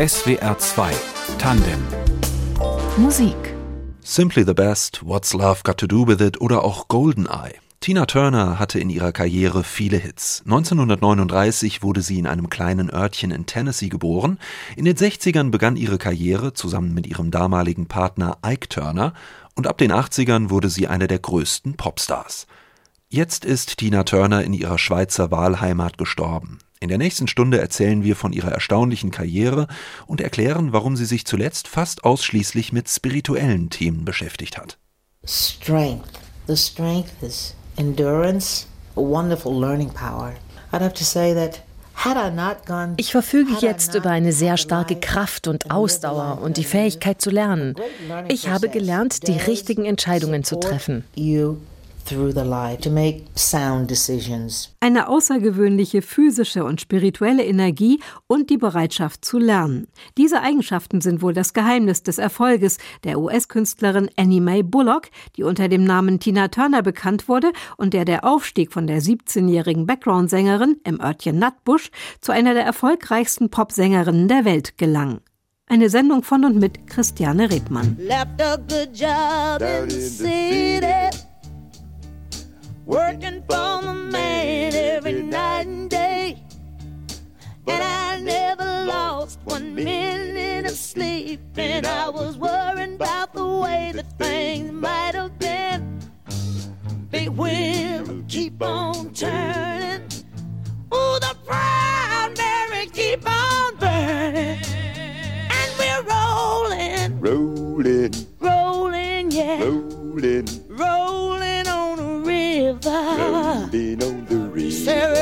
SWR 2 Tandem Musik Simply the Best, What's Love Got to Do with It oder auch Goldeneye. Tina Turner hatte in ihrer Karriere viele Hits. 1939 wurde sie in einem kleinen Örtchen in Tennessee geboren. In den 60ern begann ihre Karriere zusammen mit ihrem damaligen Partner Ike Turner und ab den 80ern wurde sie eine der größten Popstars. Jetzt ist Tina Turner in ihrer Schweizer Wahlheimat gestorben. In der nächsten Stunde erzählen wir von ihrer erstaunlichen Karriere und erklären, warum sie sich zuletzt fast ausschließlich mit spirituellen Themen beschäftigt hat. Strength. The strength is endurance, a wonderful learning power. I'd have to say that ich verfüge jetzt über eine sehr starke Kraft und Ausdauer und die Fähigkeit zu lernen. Ich habe gelernt, die richtigen Entscheidungen zu treffen. Eine außergewöhnliche physische und spirituelle Energie und die Bereitschaft zu lernen. Diese Eigenschaften sind wohl das Geheimnis des Erfolges der US-Künstlerin Annie Mae Bullock, die unter dem Namen Tina Turner bekannt wurde und der der Aufstieg von der 17-jährigen Background-Sängerin im Örtchen Nutbush zu einer der erfolgreichsten Popsängerinnen der Welt gelang. Eine Sendung von und mit Christiane Redmann. Working for the man every night and day. And I never lost one minute of sleep, and I was worrying about the way that things might have been. Big wheel keep on turning. The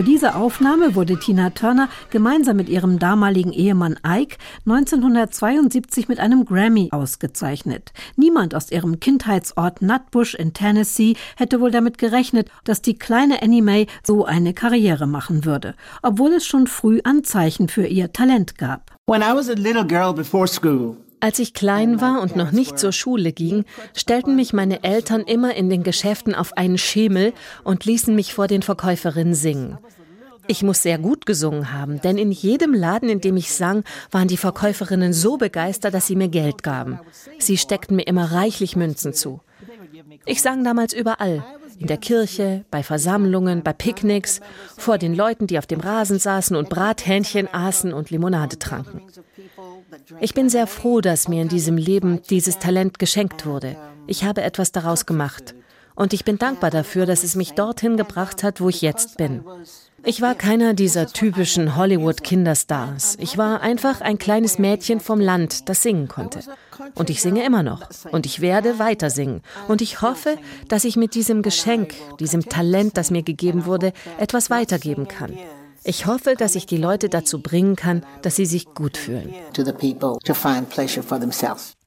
Für diese Aufnahme wurde Tina Turner gemeinsam mit ihrem damaligen Ehemann Ike 1972 mit einem Grammy ausgezeichnet. Niemand aus ihrem Kindheitsort Nutbush in Tennessee hätte wohl damit gerechnet, dass die kleine Annie Mae so eine Karriere machen würde, obwohl es schon früh Anzeichen für ihr Talent gab. When I was a little girl before school, als ich klein war und noch nicht zur Schule ging, stellten mich meine Eltern immer in den Geschäften auf einen Schemel und ließen mich vor den Verkäuferinnen singen. Ich muss sehr gut gesungen haben, denn in jedem Laden, in dem ich sang, waren die Verkäuferinnen so begeistert, dass sie mir Geld gaben. Sie steckten mir immer reichlich Münzen zu. Ich sang damals überall. In der Kirche, bei Versammlungen, bei Picknicks, vor den Leuten, die auf dem Rasen saßen und Brathähnchen aßen und Limonade tranken. Ich bin sehr froh, dass mir in diesem Leben dieses Talent geschenkt wurde. Ich habe etwas daraus gemacht. Und ich bin dankbar dafür, dass es mich dorthin gebracht hat, wo ich jetzt bin. Ich war keiner dieser typischen Hollywood-Kinderstars. Ich war einfach ein kleines Mädchen vom Land, das singen konnte. Und ich singe immer noch. Und ich werde weiter singen. Und ich hoffe, dass ich mit diesem Geschenk, diesem Talent, das mir gegeben wurde, etwas weitergeben kann. Ich hoffe, dass ich die Leute dazu bringen kann, dass sie sich gut fühlen.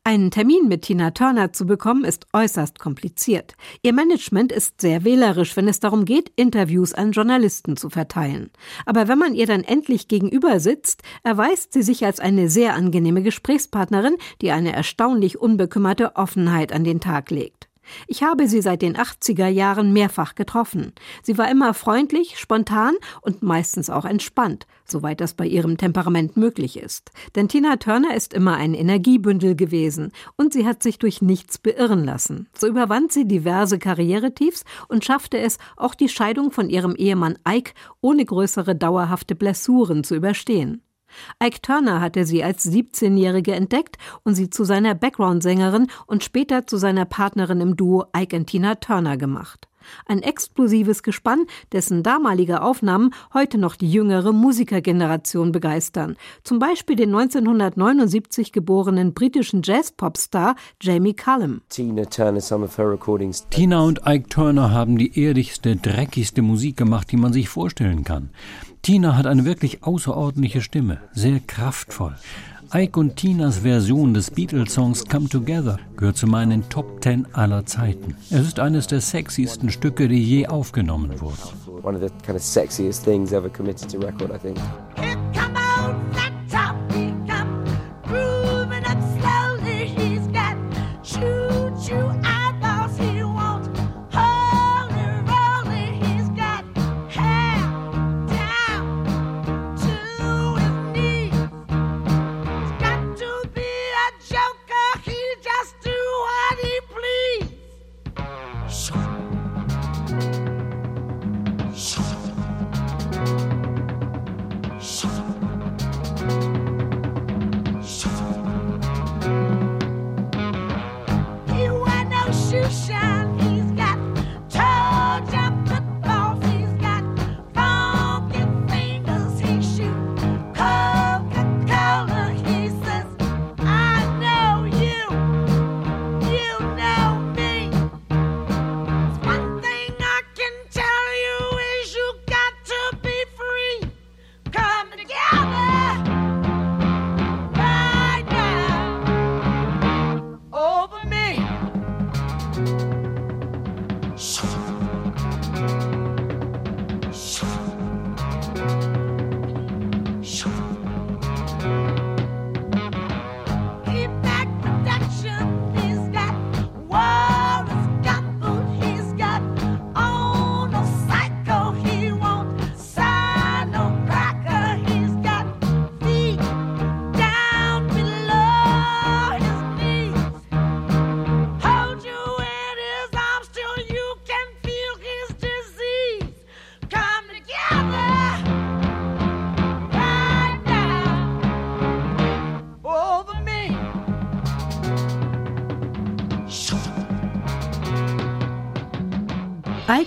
Einen Termin mit Tina Turner zu bekommen, ist äußerst kompliziert. Ihr Management ist sehr wählerisch, wenn es darum geht, Interviews an Journalisten zu verteilen. Aber wenn man ihr dann endlich gegenüber sitzt, erweist sie sich als eine sehr angenehme Gesprächspartnerin, die eine erstaunlich unbekümmerte Offenheit an den Tag legt. Ich habe sie seit den 80er Jahren mehrfach getroffen. Sie war immer freundlich, spontan und meistens auch entspannt, soweit das bei ihrem Temperament möglich ist. Denn Tina Turner ist immer ein Energiebündel gewesen und sie hat sich durch nichts beirren lassen. So überwand sie diverse Karrieretiefs und schaffte es, auch die Scheidung von ihrem Ehemann Ike ohne größere dauerhafte Blessuren zu überstehen. Ike Turner hatte sie als 17-Jährige entdeckt und sie zu seiner Background-Sängerin und später zu seiner Partnerin im Duo Ike und Tina Turner gemacht. Ein explosives Gespann, dessen damalige Aufnahmen heute noch die jüngere Musikergeneration begeistern. Zum Beispiel den 1979 geborenen britischen Jazz-Popstar Jamie Cullum. Tina und Ike Turner haben die ehrlichste, dreckigste Musik gemacht, die man sich vorstellen kann. Tina hat eine wirklich außerordentliche Stimme, sehr kraftvoll. Ike und Tinas Version des Beatles-Songs Come Together gehört zu meinen Top Ten aller Zeiten. Es ist eines der sexiesten Stücke, die je aufgenommen wurden. One of the kind of sexiest things ever committed to record, I think.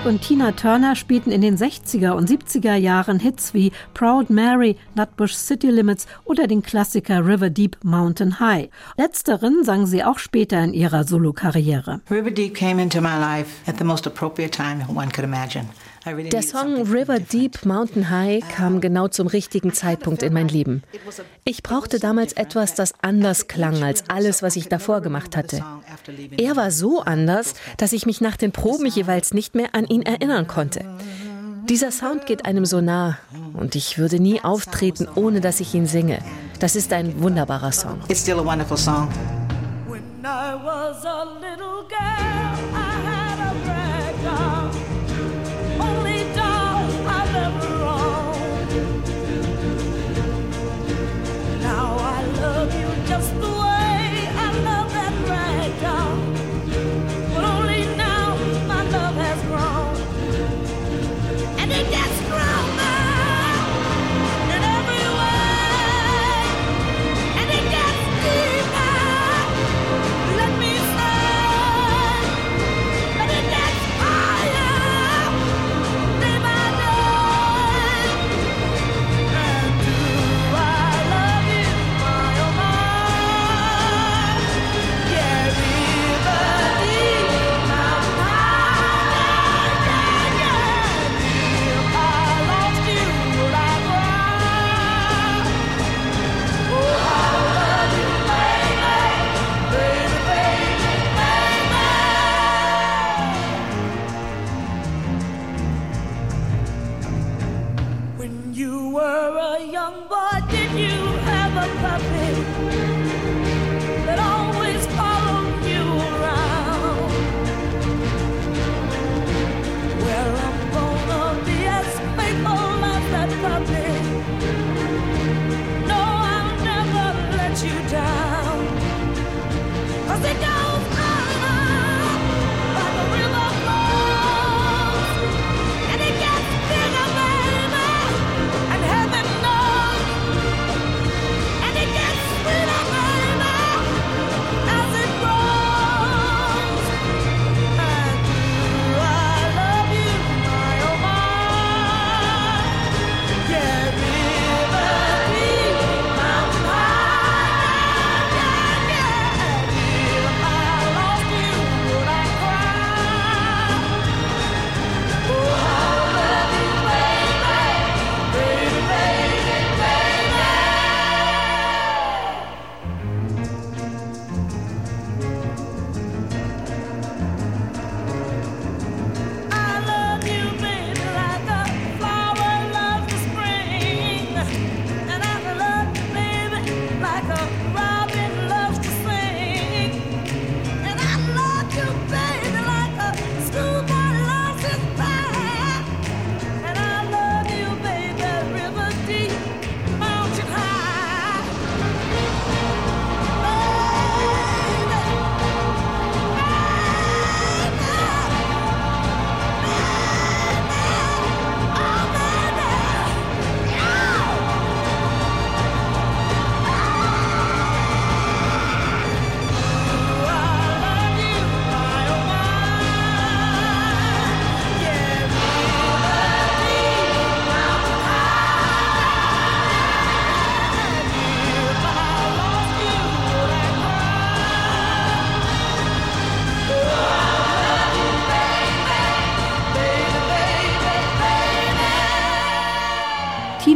Und Tina Turner spielten in den 60er und 70er Jahren Hits wie Proud Mary, Nutbush City Limits oder den Klassiker River Deep Mountain High. Letzteren sang sie auch später in ihrer Solokarriere. River Deep came into my life at the most appropriate time one could imagine. Der Song River Deep Mountain High kam genau zum richtigen Zeitpunkt in mein Leben. Ich brauchte damals etwas, das anders klang als alles, was ich davor gemacht hatte. Er war so anders, dass ich mich nach den Proben jeweils nicht mehr an ihn erinnern konnte. Dieser Sound geht einem so nah und ich würde nie auftreten, ohne dass ich ihn singe. Das ist ein wunderbarer Song. It's still a wonderful song. When I was a little girl,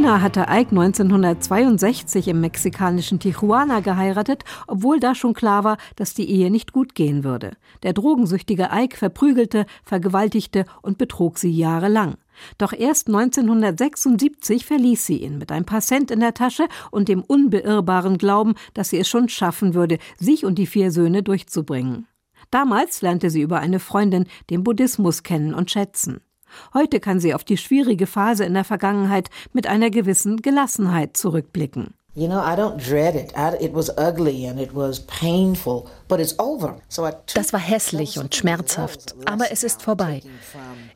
Tina hatte Ike 1962 im mexikanischen Tijuana geheiratet, obwohl da schon klar war, dass die Ehe nicht gut gehen würde. Der drogensüchtige Ike verprügelte, vergewaltigte und betrog sie jahrelang. Doch erst 1976 verließ sie ihn mit ein paar Cent in der Tasche und dem unbeirrbaren Glauben, dass sie es schon schaffen würde, sich und die vier Söhne durchzubringen. Damals lernte sie über eine Freundin den Buddhismus kennen und schätzen. Heute kann sie auf die schwierige Phase in der Vergangenheit mit einer gewissen Gelassenheit zurückblicken. You know, I don't dread it. I, it was ugly and it was painful, but it's over. So I took Das war hässlich und schmerzhaft, aber es ist vorbei.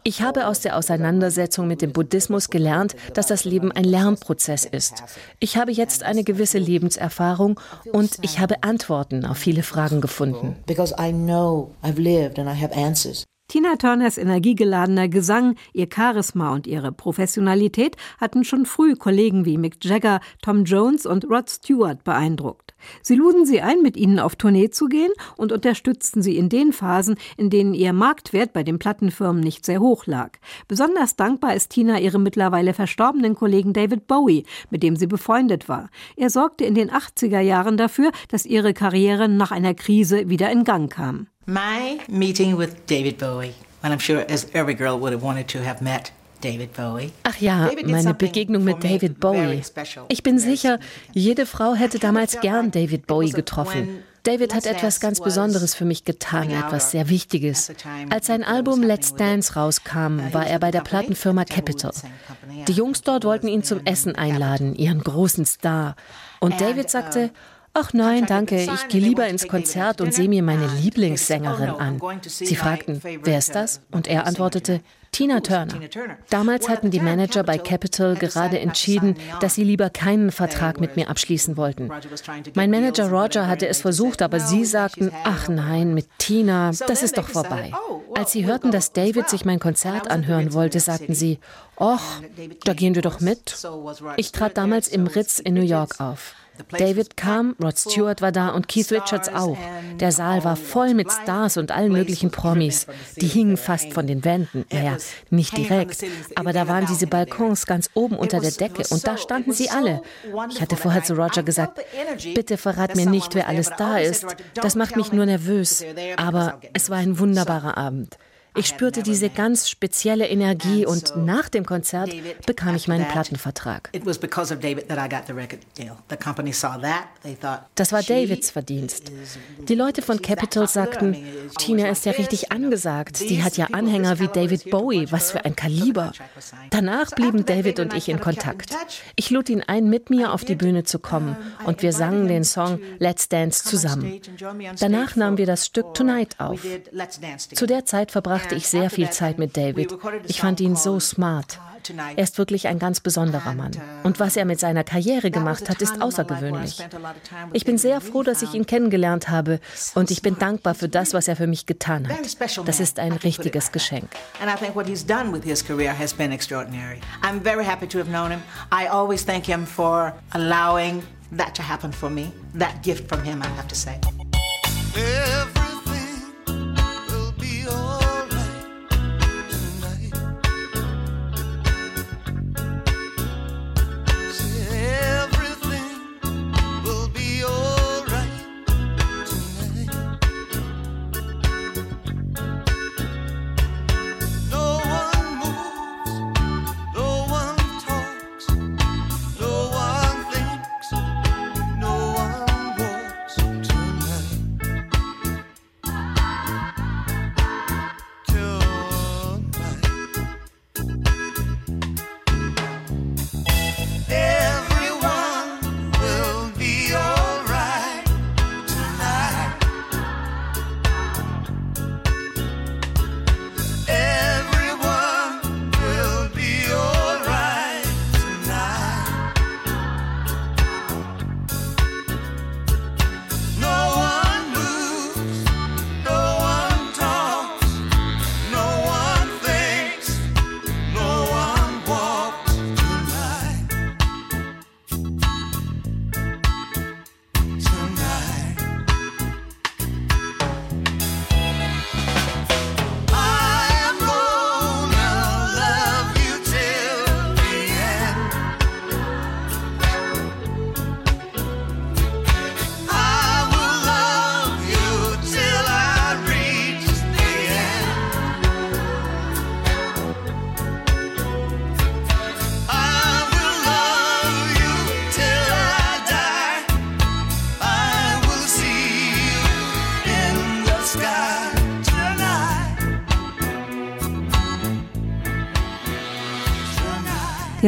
Ich habe aus der Auseinandersetzung mit dem Buddhismus gelernt, dass das Leben ein Lernprozess ist. Ich habe jetzt eine gewisse Lebenserfahrung und ich habe Antworten auf viele Fragen gefunden. because I know I've lived and I have answers. Tina Turners energiegeladener Gesang, ihr Charisma und ihre Professionalität hatten schon früh Kollegen wie Mick Jagger, Tom Jones und Rod Stewart beeindruckt. Sie luden sie ein, mit ihnen auf Tournee zu gehen und unterstützten sie in den Phasen, in denen ihr Marktwert bei den Plattenfirmen nicht sehr hoch lag. Besonders dankbar ist Tina ihrem mittlerweile verstorbenen Kollegen David Bowie, mit dem sie befreundet war. Er sorgte in den 80er Jahren dafür, dass ihre Karriere nach einer Krise wieder in Gang kam. My meeting with David Bowie, and I'm sure as every girl would have wanted to have met David Bowie. Ach ja, meine Begegnung mit David Bowie. Ich bin sicher, jede Frau hätte damals gern David Bowie getroffen. David hat etwas ganz Besonderes für mich getan, etwas sehr Wichtiges. Als sein Album Let's. Dance rauskam, he war er bei der Plattenfirma Company, Die Jungs dort wollten ihn zum Essen einladen, ihren großen Star. Und David sagte, uh, Ach nein, danke, ich gehe lieber ins Konzert und sehe mir meine Lieblingssängerin "Oh, an. Sie fragten, wer ist das? Und er antwortete, tonight." Tina Turner. Damals hatten die Manager bei decided gerade entschieden, dass sie lieber keinen Vertrag mit mir abschließen wollten. Mein Manager Roger hatte es versucht, aber "No, sie sagten, ach it." nein, mit Tina, das ist doch vorbei. "Oh, Als sie hörten, dass as David well." sich mein Konzert anhören wollte, sagten sie, och, da gehen wir doch mit. Ich trat damals im Ritz in New York auf. David kam, Rod Stewart war da und Keith Richards auch. Der Saal war voll mit. Stars und allen möglichen Promis. Die hingen fast von den. Wänden. Naja, nicht direkt. Aber da waren diese. Balkons ganz oben unter der Decke und da standen sie alle. Ich hatte vorher zu Roger gesagt, bitte verrat mir nicht, wer alles da ist. Das "Don't macht mich nur nervös. Aber es war ein nervous." wunderbarer Abend. Ich spürte diese ganz spezielle Energie und nach dem Konzert bekam ich meinen Plattenvertrag. Das war Davids Verdienst. Die Leute von Capitol sagten, Tina ist ja richtig angesagt. Die hat ja Anhänger wie David Bowie. Was für ein Kaliber. Danach blieben David und ich in Kontakt. Ich lud ihn ein, mit mir auf die Bühne zu kommen und wir sangen den Song Let's Dance zusammen. Danach nahmen wir das Stück Tonight auf. Zu der Zeit verbrachte ich sehr viel Zeit mit David. Ich fand ihn so smart. Er ist wirklich ein ganz besonderer Mann. Und was er mit seiner Karriere gemacht hat, ist außergewöhnlich. Ich bin sehr froh, dass ich ihn kennengelernt habe und ich bin dankbar für das, was er für mich getan hat. Das ist ein richtiges Geschenk. I'm very happy to have known him. I always thank him for allowing that to happen for me. That gift from him, I have to say.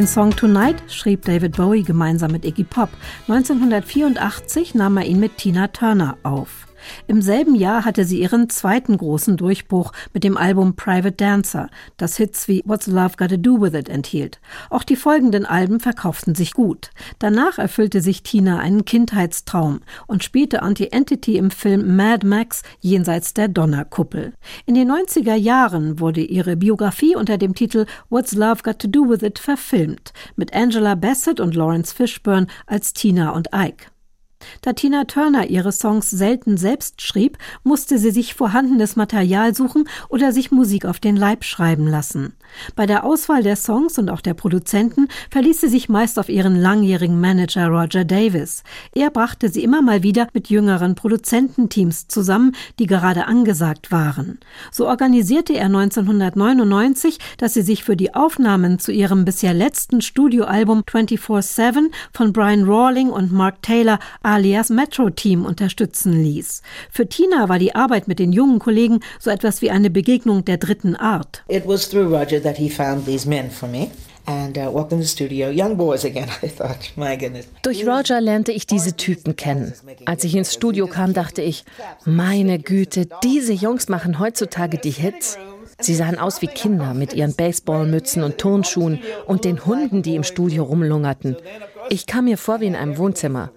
Den Song Tonight schrieb David Bowie gemeinsam mit Iggy Pop. 1984 nahm er ihn mit Tina Turner auf. Im selben Jahr hatte sie ihren zweiten großen Durchbruch mit dem Album Private Dancer, das Hits wie What's Love Gotta Do With It enthielt. Auch die folgenden Alben verkauften sich gut. Danach erfüllte sich Tina einen Kindheitstraum und spielte Anti-Entity im Film Mad Max jenseits der Donnerkuppel. In den 90er Jahren wurde ihre Biografie unter dem Titel What's Love Got to Do With It verfilmt, mit Angela Bassett und Lawrence Fishburne als Tina und Ike. Da Tina Turner ihre Songs selten selbst schrieb, musste sie sich vorhandenes Material suchen oder sich Musik auf den Leib schreiben lassen. Bei der Auswahl der Songs und auch der Produzenten verließ sie sich meist auf ihren langjährigen Manager Roger Davis. Er brachte sie immer mal wieder mit jüngeren Produzententeams zusammen, die gerade angesagt waren. So organisierte er 1999, dass sie sich für die Aufnahmen zu ihrem bisher letzten Studioalbum 24-7 von Brian Rawling und Mark Taylor alias Metro Team unterstützen ließ. Für Tina war die Arbeit mit den jungen Kollegen so etwas wie eine Begegnung der dritten Art. It was through Roger that he found these men for me. Uh. Durch Roger lernte ich diese Typen kennen. Als ich ins Studio kam, dachte ich, meine Güte, diese Jungs machen heutzutage die Hits. Sie sahen aus wie Kinder mit ihren Baseballmützen und Turnschuhen und den Hunden, die im Studio rumlungerten. Ich kam mir vor wie in einem Wohnzimmer.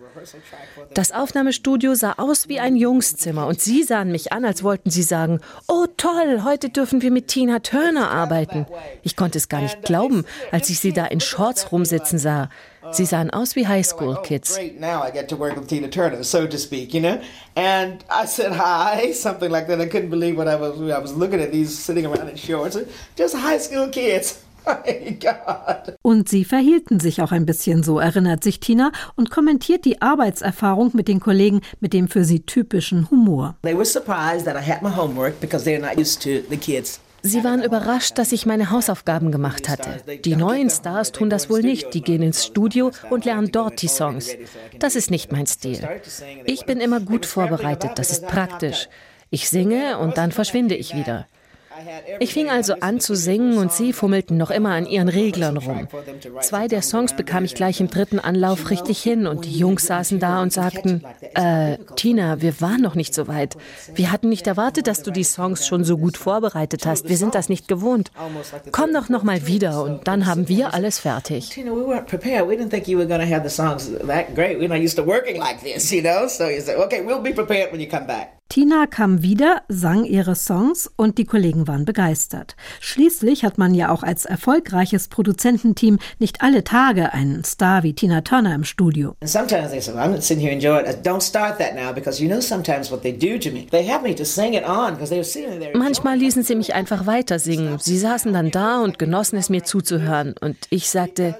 Das Aufnahmestudio sah aus wie ein Jungszimmer und sie sahen mich an, als wollten sie sagen, oh toll, heute dürfen wir mit Tina Turner arbeiten. Ich konnte es gar nicht glauben, als ich sie da in Shorts rumsitzen sah. Sie sahen aus wie Highschool-Kids. Now I get to work with Tina Turner, so to speak, you know? And I said hi, something like that. I couldn't believe what I was, I was looking at these sitting around in shorts, just high school kids. Und sie verhielten sich auch ein bisschen so, erinnert sich Tina und kommentiert die Arbeitserfahrung mit den Kollegen mit dem für sie typischen Humor. They were surprised that I had my homework because they're not used to the kids Sie waren überrascht, dass ich meine Hausaufgaben gemacht hatte. Die neuen Stars tun das wohl nicht. Die gehen ins Studio und lernen dort die Songs. Das ist nicht mein Stil. Ich bin immer gut vorbereitet. Das ist praktisch. Ich singe und dann verschwinde ich wieder. Ich fing also an zu singen und sie fummelten noch immer an ihren Reglern rum. Zwei der Songs bekam ich gleich im dritten Anlauf richtig hin und die Jungs saßen da und sagten, äh, Tina, wir waren noch nicht so weit. Wir hatten nicht erwartet, dass du die Songs schon so gut vorbereitet hast. Wir sind das nicht gewohnt. Komm doch noch mal wieder und dann haben wir alles fertig. Tina, we weren't prepared. We didn't think you were going to have the songs that great. We're not used to working like this, you know? So you say, okay, we'll be prepared when you come back. Tina kam wieder, sang ihre Songs und die Kollegen waren begeistert. Schließlich hat man ja auch als erfolgreiches Produzententeam nicht alle Tage einen Star wie Tina Turner im Studio. Manchmal ließen sie mich einfach weiter singen. Sie saßen dann da und genossen es mir zuzuhören und ich sagte,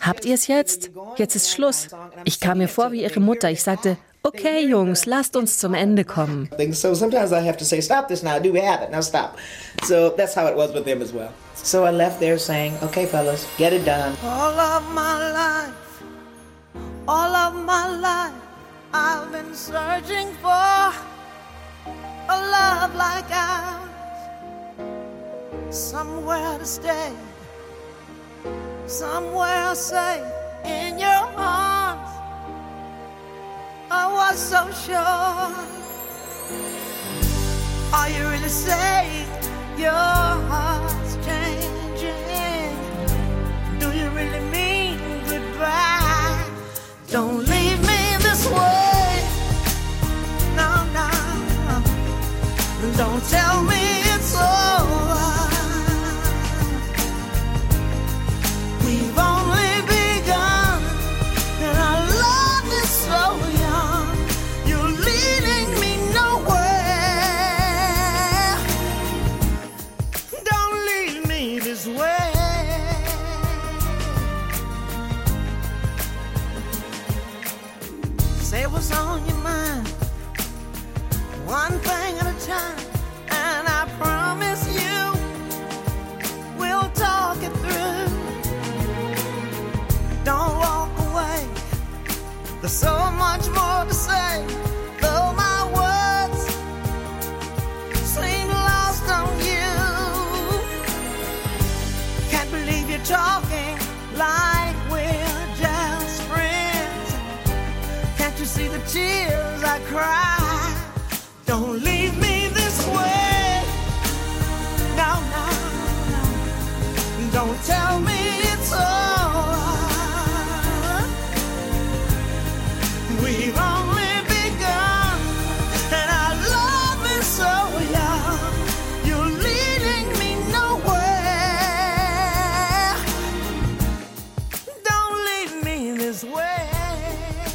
Habt ihr es jetzt? Jetzt ist Schluss. Ich kam mir vor wie ihre Mutter. Ich sagte, Okay, Jungs, lasst uns zum Ende kommen. So sometimes I have to say, stop this now, do we have it? Now stop. So that's how it was with them as well. So I left there saying, okay, fellas, get it done. All of my life, all of my life, I've been searching for a love like ours. Somewhere to stay, somewhere safe in your arms. I was so sure. Are you really saying your heart's changing?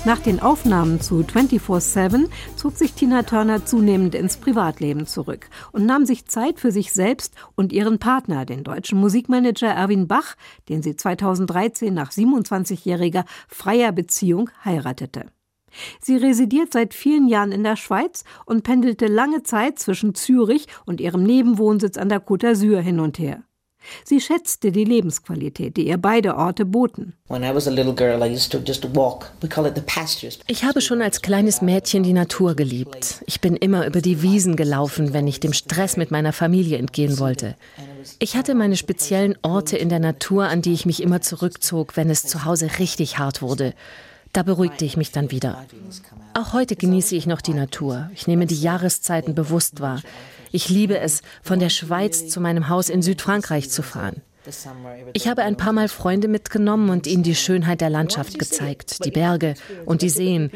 Nach den Aufnahmen zu 24-7 zog sich Tina Turner zunehmend ins Privatleben zurück und nahm sich Zeit für sich selbst und ihren Partner, den deutschen Musikmanager Erwin Bach, den sie 2013 nach 27-jähriger freier Beziehung heiratete. Sie residiert seit vielen Jahren in der Schweiz und pendelte lange Zeit zwischen Zürich und ihrem Nebenwohnsitz an der Côte d'Azur hin und her. Sie schätzte die Lebensqualität, die ihr beide Orte boten. Ich habe schon als kleines Mädchen die Natur geliebt. Ich bin immer über die Wiesen gelaufen, wenn ich dem Stress mit meiner Familie entgehen wollte. Ich hatte meine speziellen Orte in der Natur, an die ich mich immer zurückzog, wenn es zu Hause richtig hart wurde. Da beruhigte ich mich dann wieder. Auch heute genieße ich noch die Natur. Ich nehme die Jahreszeiten bewusst wahr. Ich liebe es, von der Schweiz zu meinem Haus in Südfrankreich zu fahren. Ich habe ein paar Mal Freunde mitgenommen und ihnen die Schönheit der Landschaft gezeigt, die Berge und die Seen.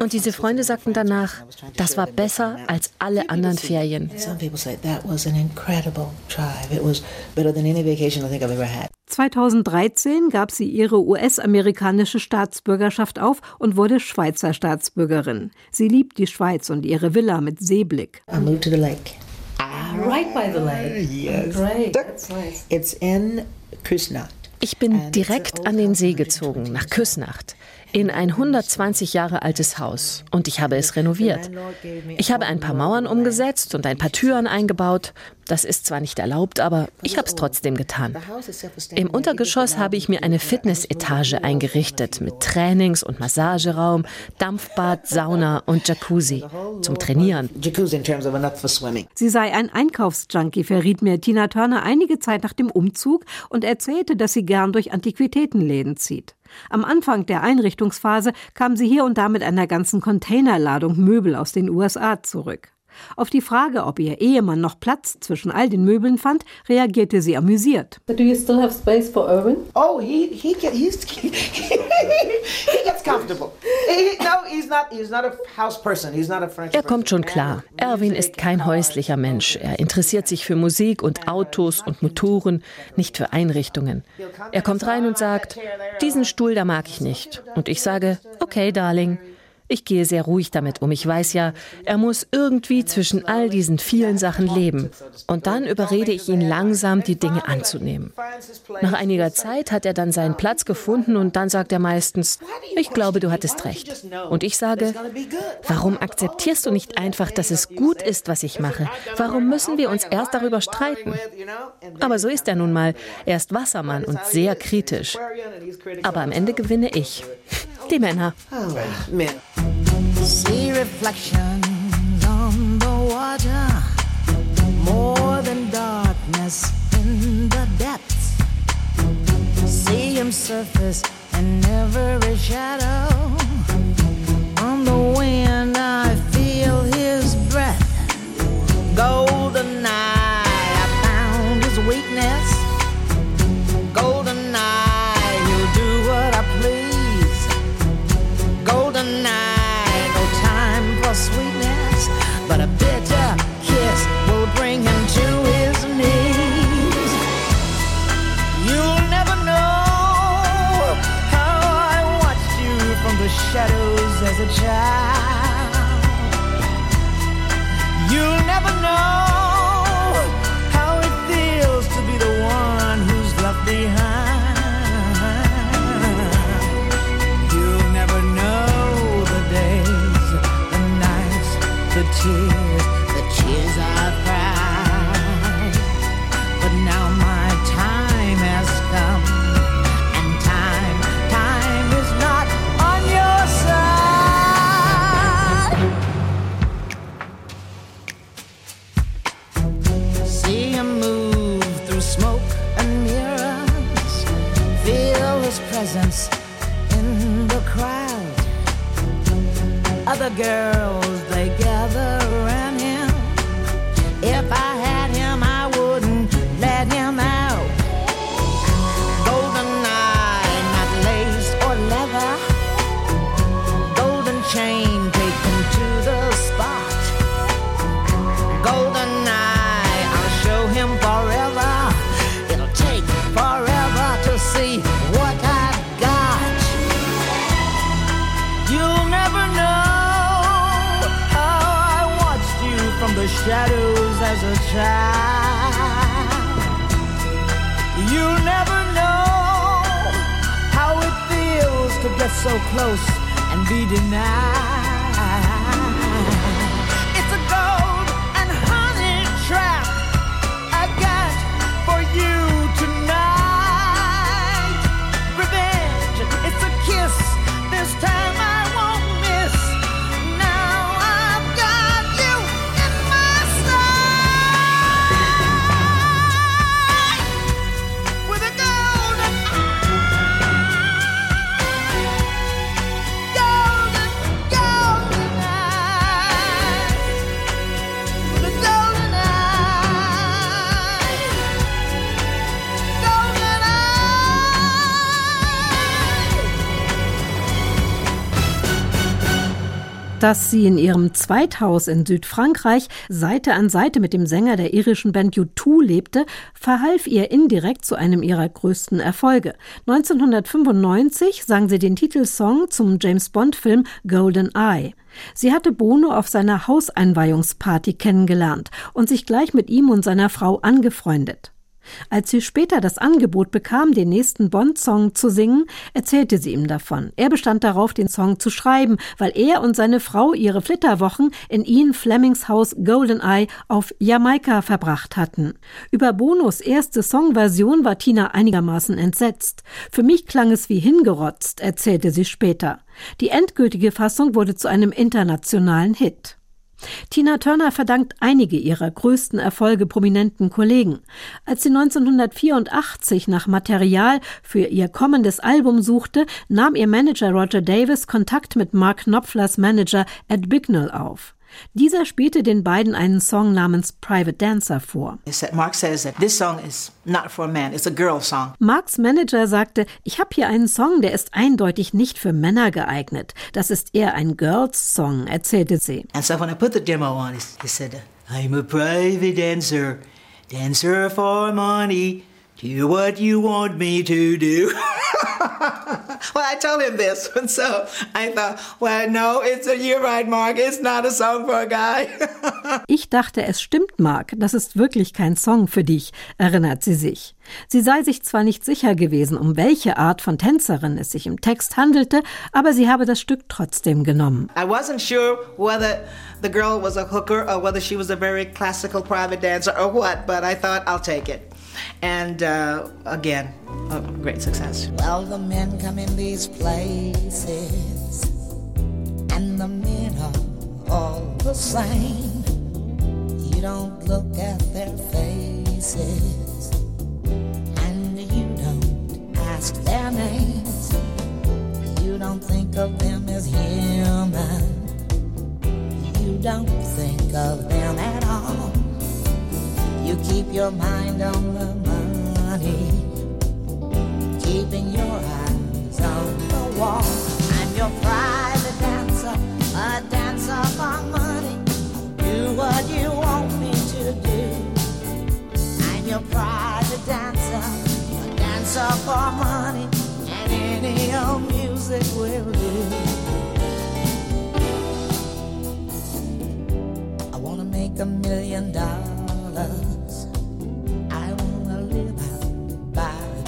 Und diese Freunde sagten danach, das war besser als alle anderen Ferien. Some people say that was an incredible drive. It was better than any vacation I think I've ever had. 2013 gab sie ihre US-amerikanische Staatsbürgerschaft auf und wurde Schweizer Staatsbürgerin. Sie liebt die Schweiz und ihre Villa mit Seeblick. I moved to the lake. Right by the lake. Yes. Great. That's nice. It's in Küsnacht. Ich bin direkt an den See gezogen, nach Küsnacht, in ein 120 Jahre altes Haus und ich habe es renoviert. Ich habe ein paar Mauern umgesetzt und ein paar Türen eingebaut. Das ist zwar nicht erlaubt, aber ich habe es trotzdem getan. Im Untergeschoss habe ich mir eine Fitnessetage eingerichtet mit Trainings- und Massageraum, Dampfbad, Sauna und Jacuzzi zum Trainieren. Sie sei ein Einkaufsjunkie, verriet mir Tina Turner einige Zeit nach dem Umzug und erzählte, dass sie gern durch Antiquitätenläden zieht. Am Anfang der Einrichtungsphase kam sie hier und da mit einer ganzen Containerladung Möbel aus den USA zurück. Auf die Frage, ob ihr Ehemann noch Platz zwischen all den Möbeln fand, reagierte sie amüsiert. But do you still have space for Erwin? Oh, he he get, he's he gets comfortable. He, no, he's not. He's not a house person. He's not a French. Er kommt schon klar. Erwin ist kein häuslicher Mensch. Er interessiert sich für Musik und Autos und Motoren, nicht für Einrichtungen. Er kommt rein und sagt, diesen Stuhl da mag ich nicht. Und ich sage, okay, Darling. Ich gehe sehr ruhig damit um. Ich weiß ja, er muss irgendwie zwischen all diesen vielen Sachen leben. Und dann überrede ich ihn langsam, die Dinge anzunehmen. Nach einiger Zeit hat er dann seinen Platz gefunden und dann sagt er meistens, ich glaube, du hattest recht. Und ich sage, warum akzeptierst du nicht einfach, dass es gut ist, was ich mache? Warum müssen wir uns erst darüber streiten? Aber so ist er nun mal. Er ist Wassermann und sehr kritisch. Aber am Ende gewinne ich. Die Männer. See reflections on the water, more than darkness in the depths. See him surface in every shadow. Girls, they gather around him. If I had him, I wouldn't let him out. Golden eye, not lace or leather. Golden chain taken child. You'll never know how it feels to get so close and be denied. Dass sie in ihrem Zweithaus in Südfrankreich Seite an Seite mit dem Sänger der irischen Band U2 lebte, verhalf ihr indirekt zu einem ihrer größten Erfolge. 1995 sang sie den Titelsong zum James Bond-Film Golden Eye. Sie hatte Bono auf seiner Hauseinweihungsparty kennengelernt und sich gleich mit ihm und seiner Frau angefreundet. Als sie später das Angebot bekam, den nächsten Bond-Song zu singen, erzählte sie ihm davon. Er bestand darauf, den Song zu schreiben, weil er und seine Frau ihre Flitterwochen in Ian Flemings Haus Goldeneye auf Jamaika verbracht hatten. Über Bonos erste Songversion war Tina einigermaßen entsetzt. Für mich klang es wie hingerotzt, erzählte sie später. Die endgültige Fassung wurde zu einem internationalen Hit. Tina Turner verdankt einige ihrer größten Erfolge prominenten Kollegen. Als sie 1984 nach Material für ihr kommendes Album suchte, nahm ihr Manager Roger Davis Kontakt mit Mark Knopflers Manager Ed Bignell auf. Dieser spielte den beiden einen Song namens Private Dancer vor. Marks Manager sagte, ich habe hier einen Song, der ist eindeutig nicht für Männer geeignet. Das ist eher ein Girls Song, erzählte sie. And so when I put the demo on, he said, I'm a private dancer, dancer for money. Do what you want me to do. well, I told him this, and so I thought, well, no, it's a, you're right, Mark. It's not a song for a guy. ich dachte, es stimmt, Mark. Das ist wirklich kein Song für dich, erinnert sie sich. Sie sei sich zwar nicht sicher gewesen, um welche Art von Tänzerin es sich im Text handelte, aber sie habe das Stück trotzdem genommen. I wasn't sure whether the girl was a hooker or whether she was a very classical private dancer or what, but I thought I'll take it. And uh, again, a great success. Well, the men come in these places, and the men are all the same. You don't look at their faces, and you don't ask their names. You don't think of them as human. You don't think of them at all. You keep your mind on the money, keeping your eyes on the wall. I'm your private dancer, a dancer for money. Do what you want me to do. I'm your private dancer, a dancer for money, and any old music will do. I wanna make a million dollars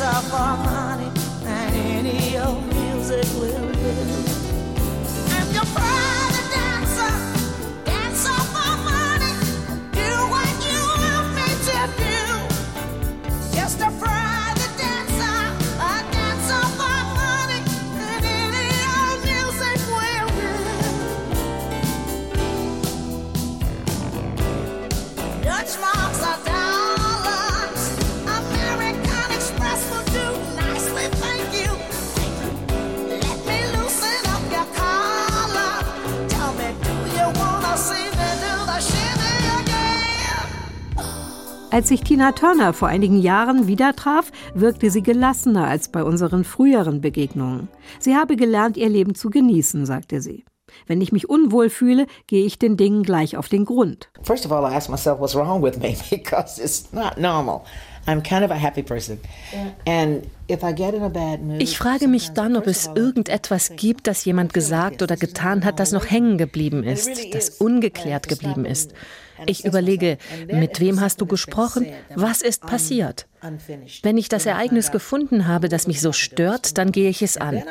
for money, and any old music will do. Als sich Tina Turner vor einigen Jahren wieder traf, wirkte sie gelassener als bei unseren früheren Begegnungen. Sie habe gelernt, ihr Leben zu genießen, sagte sie. Wenn ich mich unwohl fühle, gehe ich den Dingen gleich auf den Grund. First of all, I ask myself what's wrong with me because it's not normal. I'm kind of a happy person. And if I get in a bad mood, Ich frage mich dann, ob es irgendetwas gibt, das jemand gesagt oder getan hat, das noch hängen geblieben ist, das ungeklärt geblieben ist. Ich überlege, mit wem hast du gesprochen? Was ist passiert? Wenn ich das Ereignis gefunden habe, das mich so stört, dann gehe ich es an.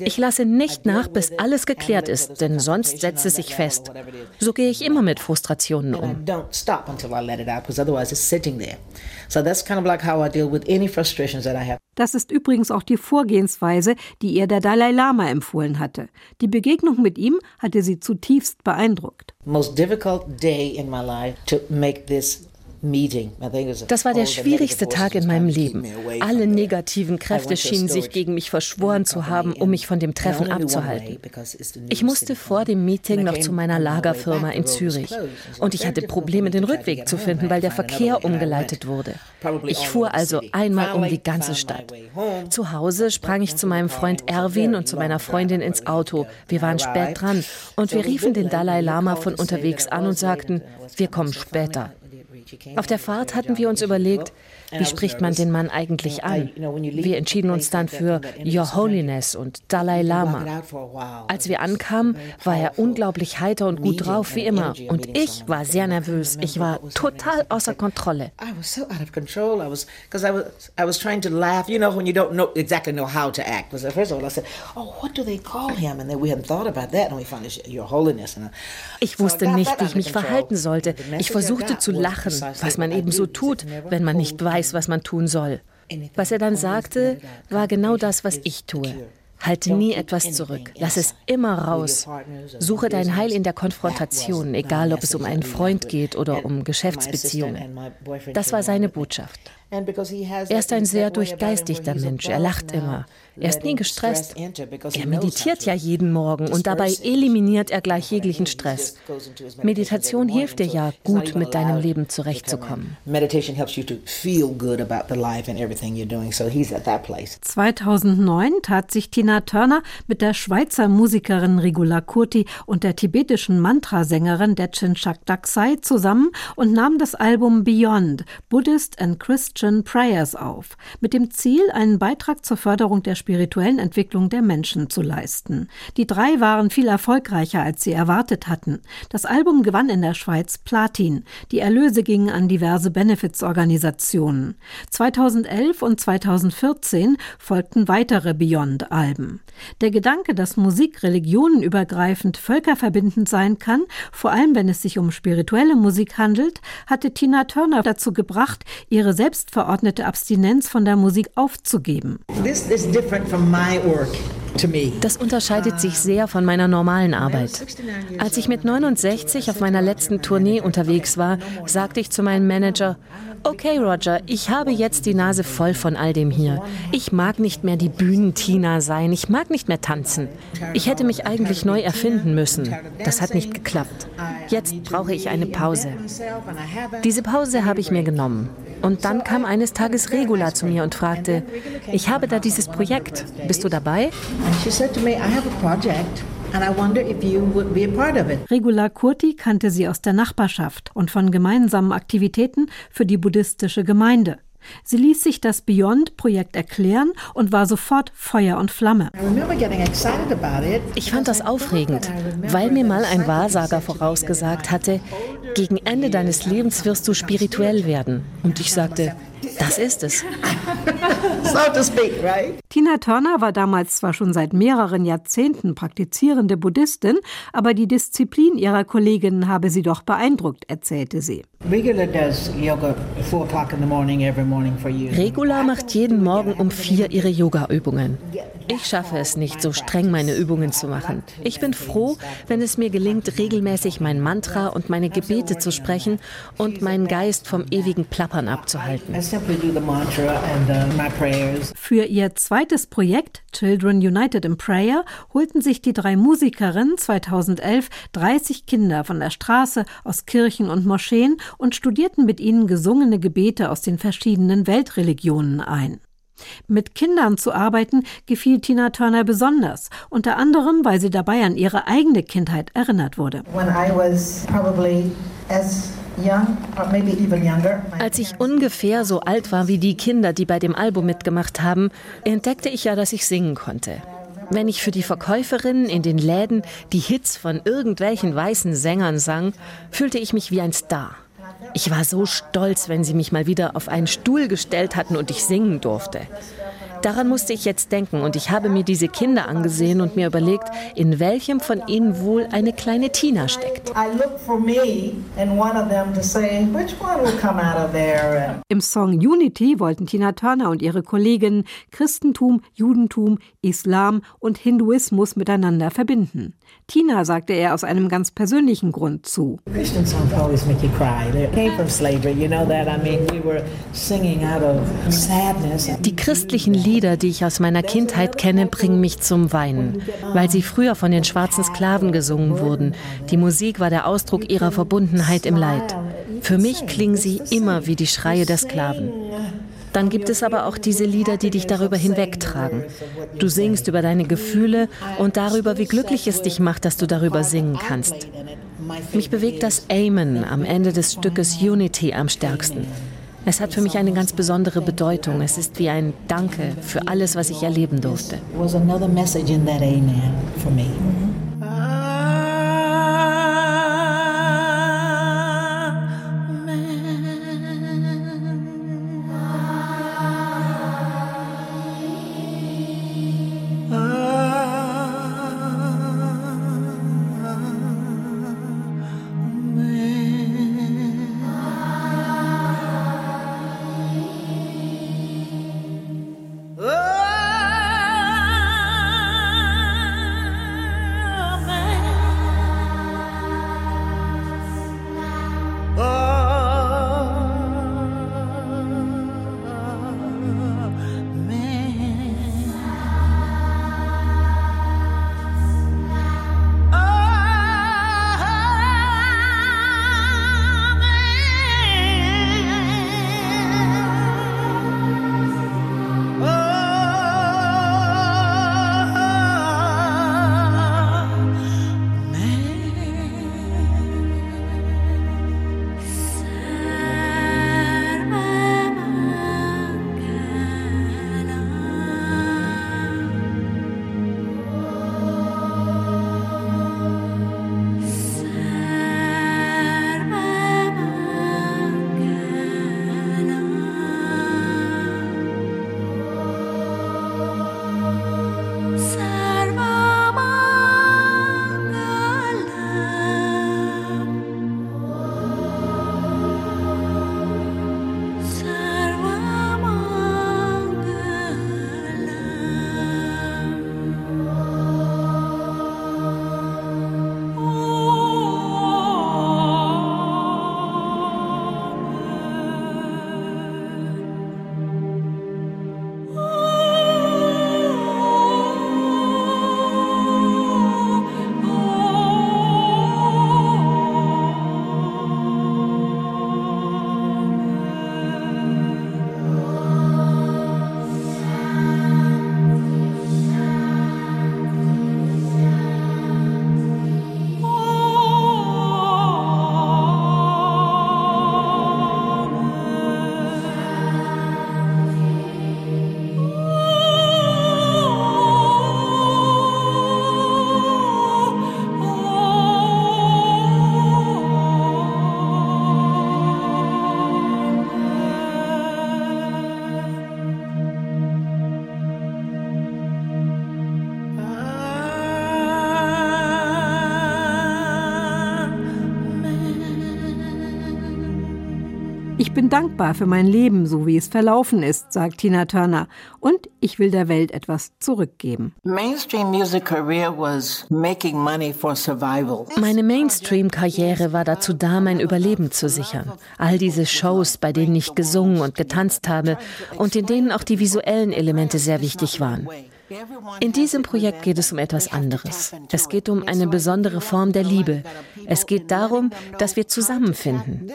Ich lasse nicht nach, bis alles geklärt ist, denn sonst setzt es sich fest. So gehe ich immer mit Frustrationen um. don't stop until I let it out because otherwise it's sitting there. So that's kind of like how I deal with any frustrations that I have. Das ist übrigens auch die Vorgehensweise, die ihr der Dalai Lama empfohlen hatte. Die Begegnung mit ihm hatte sie zutiefst beeindruckt. Most difficult day in my life to make this Das war der schwierigste Tag in meinem Leben. Alle negativen Kräfte schienen sich gegen mich verschworen zu haben, um mich von dem Treffen abzuhalten. Ich musste vor dem Meeting noch zu meiner Lagerfirma in Zürich und ich hatte Probleme, den Rückweg zu finden, weil der Verkehr umgeleitet wurde. Ich fuhr also einmal um die ganze Stadt. Zu Hause sprang ich zu meinem Freund Erwin und zu meiner Freundin ins Auto. Wir waren spät dran und wir riefen den Dalai Lama von unterwegs an und sagten, wir kommen später. Auf der Fahrt hatten wir uns überlegt, wie spricht man den Mann eigentlich an? Wir entschieden uns dann für Your Holiness und Dalai Lama. Als wir ankamen, war er unglaublich heiter und gut drauf wie immer. Und ich war sehr nervös. Ich war total außer Kontrolle. I was so out of control. I was because I was I was trying to laugh. You know when you don't know exactly know how to act. Because first of all I said, "Oh, what do they call him?" And then we hadn't thought about that, and we found Your Holiness. And ich wusste nicht, wie ich mich verhalten sollte. Ich versuchte zu lachen, was man eben so tut, wenn man nicht weiß, weiß, was man tun soll. Was er dann sagte, war genau das, was ich tue. Halte nie etwas zurück. Lass es immer raus. Suche dein Heil in der Konfrontation, egal ob es um einen Freund geht oder um Geschäftsbeziehungen. Das war seine Botschaft. Er ist ein sehr durchgeistigter Mensch. Er lacht immer. Er ist nie gestresst. Er meditiert ja jeden Morgen und dabei eliminiert er gleich jeglichen Stress. Meditation hilft dir ja, gut mit deinem Leben zurechtzukommen. 2009 tat sich Tina Turner mit der Schweizer Musikerin Regula Kurti und der tibetischen Mantrasängerin Dechen Shakdaksai zusammen und nahm das Album Beyond Buddhist and Christian Prayers auf, mit dem Ziel, einen Beitrag zur Förderung der spirituellen Entwicklung der Menschen zu leisten. Die drei waren viel erfolgreicher, als sie erwartet hatten. Das Album gewann in der Schweiz Platin. Die Erlöse gingen an diverse Benefizorganisationen. 2011 und 2014 folgten weitere Beyond-Alben. Der Gedanke, dass Musik religionenübergreifend völkerverbindend sein kann, vor allem wenn es sich um spirituelle Musik handelt, hatte Tina Turner dazu gebracht, ihre selbstverordnete Abstinenz von der Musik aufzugeben. This is from my work. Das unterscheidet sich sehr von meiner normalen Arbeit. Als ich mit 69 auf meiner letzten Tournee unterwegs war, sagte ich zu meinem Manager, okay Roger, ich habe jetzt die Nase voll von all dem hier. Ich mag nicht mehr die Bühnentina sein, ich mag nicht mehr tanzen. Ich hätte mich eigentlich neu erfinden müssen. Das hat nicht geklappt. Jetzt brauche ich eine Pause. Diese Pause habe ich mir genommen. Und dann kam eines Tages Regula zu mir und fragte, ich habe da dieses Projekt, bist du dabei? Regula Kurti kannte sie aus der Nachbarschaft und von gemeinsamen Aktivitäten für die buddhistische Gemeinde. Sie ließ sich das Beyond-Projekt erklären und war sofort Feuer und Flamme. Ich fand das aufregend, weil mir mal ein Wahrsager vorausgesagt hatte, gegen Ende deines Lebens wirst du spirituell werden. Und ich sagte, das ist es. so to speak, right? Tina Turner war damals zwar schon seit mehreren Jahrzehnten praktizierende Buddhistin, aber die Disziplin ihrer Kolleginnen habe sie doch beeindruckt, erzählte sie. Regula macht jeden Morgen um vier ihre Yoga-Übungen. Ich schaffe es nicht, so streng meine Übungen zu machen. Ich bin froh, wenn es mir gelingt, regelmäßig mein Mantra und meine Gebete zu sprechen und meinen Geist vom ewigen Plappern abzuhalten. Uh, Für ihr zweites Projekt Children United in Prayer holten sich die drei Musikerinnen 2011 30 Kinder von der Straße, aus Kirchen und Moscheen und studierten mit ihnen gesungene Gebete aus den verschiedenen Weltreligionen ein. Mit Kindern zu arbeiten gefiel Tina Turner besonders, unter anderem, weil sie dabei an ihre eigene Kindheit erinnert wurde. Als ich ungefähr so alt war wie die Kinder, die bei dem Album mitgemacht haben, entdeckte ich ja, dass ich singen konnte. Wenn ich für die Verkäuferinnen in den Läden die Hits von irgendwelchen weißen Sängern sang, fühlte ich mich wie ein Star. Ich war so stolz, wenn sie mich mal wieder auf einen Stuhl gestellt hatten und ich singen durfte. Daran musste ich jetzt denken und ich habe mir diese Kinder angesehen und mir überlegt, in welchem von ihnen wohl eine kleine Tina steckt. Im Song Unity wollten Tina Turner und ihre Kolleginnen Christentum, Judentum, Islam und Hinduismus miteinander verbinden. Tina sagte er aus einem ganz persönlichen Grund zu. Christian songs always make you cry. They came from slavery, you know that? I mean, we were singing out of sadness. Die christlichen Lieder, die ich aus meiner Kindheit kenne, bringen mich zum Weinen, weil sie früher von den schwarzen Sklaven gesungen wurden. Die Musik war der Ausdruck ihrer Verbundenheit im Leid. Für mich klingen sie immer wie die Schreie der Sklaven. Dann gibt es aber auch diese Lieder, die dich darüber hinwegtragen. Du singst über deine Gefühle und darüber, wie glücklich es dich macht, dass du darüber singen kannst. Mich bewegt das Amen am Ende des Stückes Unity am stärksten. Es hat für mich eine ganz besondere Bedeutung. Es ist wie ein Danke für alles, was ich erleben durfte. Was another message in that amen for me. Dankbar für mein Leben, so wie es verlaufen ist, sagt Tina Turner. Und ich will der Welt etwas zurückgeben. Mainstream music career was making money for survival. Meine Mainstream-Karriere war dazu da, mein Überleben zu sichern. All diese Shows, bei denen ich gesungen und getanzt habe und in denen auch die visuellen Elemente sehr wichtig waren. In diesem Projekt geht es um etwas anderes. Es geht um eine besondere Form der Liebe. Es geht darum, dass wir zusammenfinden.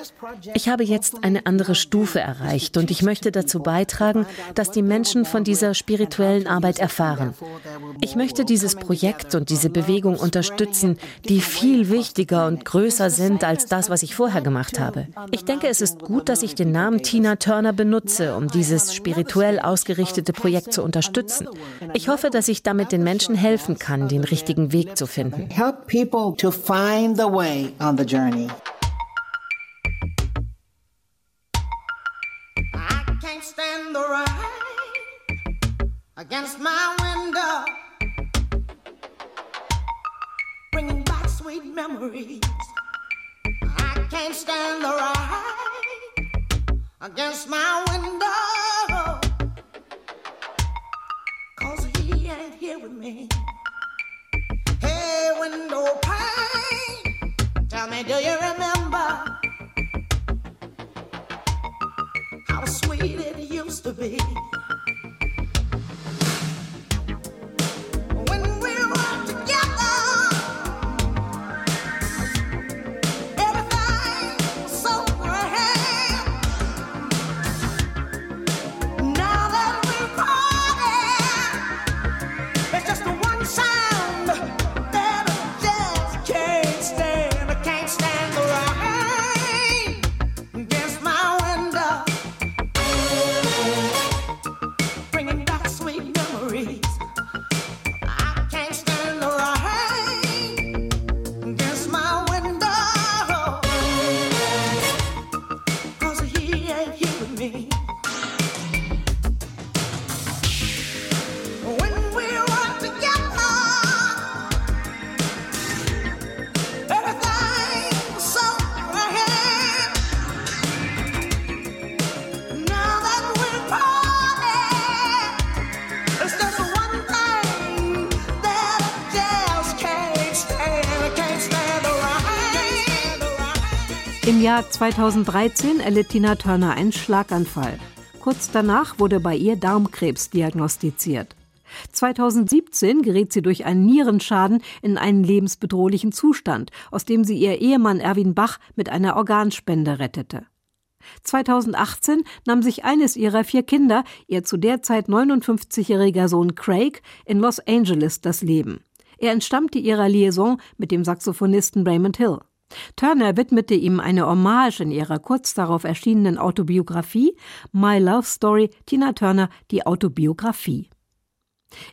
Ich habe jetzt eine andere Stufe erreicht und ich möchte dazu beitragen, dass die Menschen von dieser spirituellen Arbeit erfahren. Ich möchte dieses Projekt und diese Bewegung unterstützen, die viel wichtiger und größer sind als das, was ich vorher gemacht habe. Ich denke, es ist gut, dass ich den Namen Tina Turner benutze, um dieses spirituell ausgerichtete Projekt zu unterstützen. Ich hoffe, dass ich damit den Menschen helfen kann, den richtigen Weg zu finden. Help people to find the way on the journey. I can't stand the rain. against my window, bringing back sweet memories. I can't stand the rain against my window, with me. Hey, window pane, tell me, do you remember how sweet it used to be? Im Jahr 2013 erlitt Tina Turner einen Schlaganfall. Kurz danach wurde bei ihr Darmkrebs diagnostiziert. 2017 geriet sie durch einen Nierenschaden in einen lebensbedrohlichen Zustand, aus dem sie ihr Ehemann Erwin Bach mit einer Organspende rettete. 2018 nahm sich eines ihrer vier Kinder, ihr zu der Zeit 59-jähriger Sohn Craig, in Los Angeles das Leben. Er entstammte ihrer Liaison mit dem Saxophonisten Raymond Hill. Turner widmete ihm eine Hommage in ihrer kurz darauf erschienenen Autobiografie My Love Story Tina Turner die Autobiografie.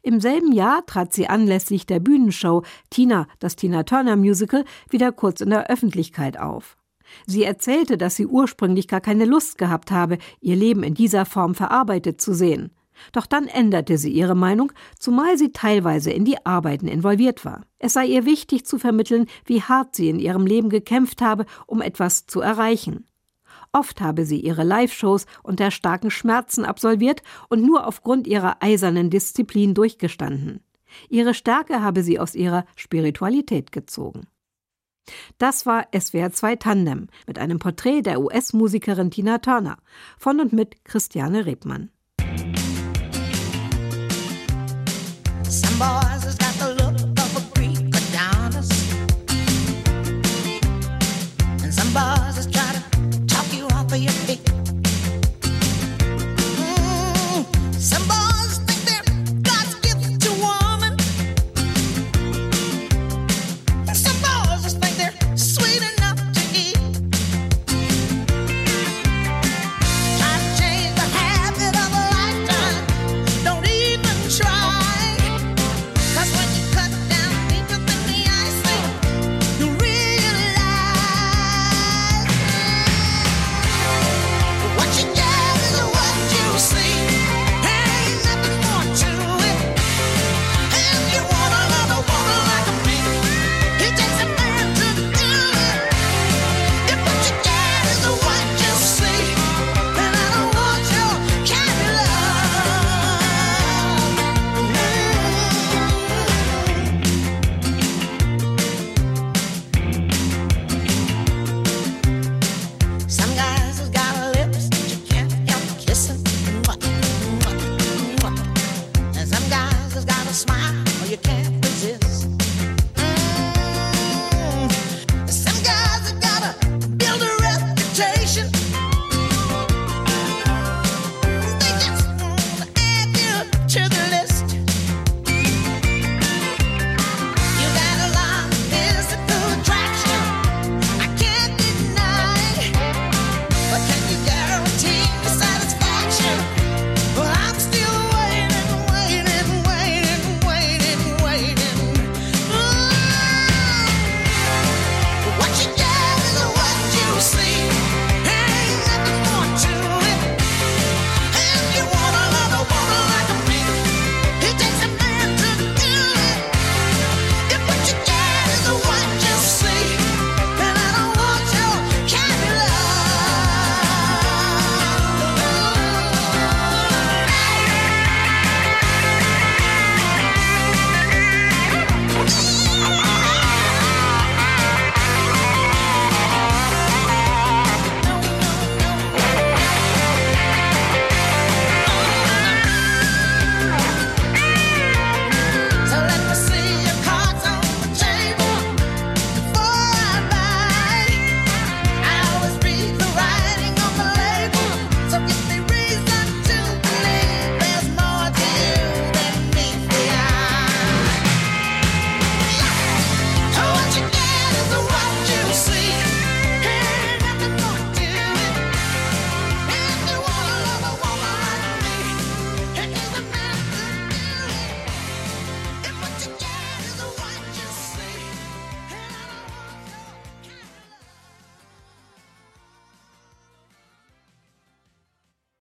Im selben Jahr trat sie anlässlich der Bühnenshow Tina, das Tina Turner Musical, wieder kurz in der Öffentlichkeit auf. Sie erzählte, dass sie ursprünglich gar keine Lust gehabt habe, ihr Leben in dieser Form verarbeitet zu sehen. Doch dann änderte sie ihre Meinung, zumal sie teilweise in die Arbeiten involviert war. Es sei ihr wichtig zu vermitteln, wie hart sie in ihrem Leben gekämpft habe, um etwas zu erreichen. Oft habe sie ihre Live-Shows unter starken Schmerzen absolviert und nur aufgrund ihrer eisernen Disziplin durchgestanden. Ihre Stärke habe sie aus ihrer Spiritualität gezogen. Das war SWR 2 Tandem mit einem Porträt der US-Musikerin Tina Turner von und mit Christiane Rebmann. Some boys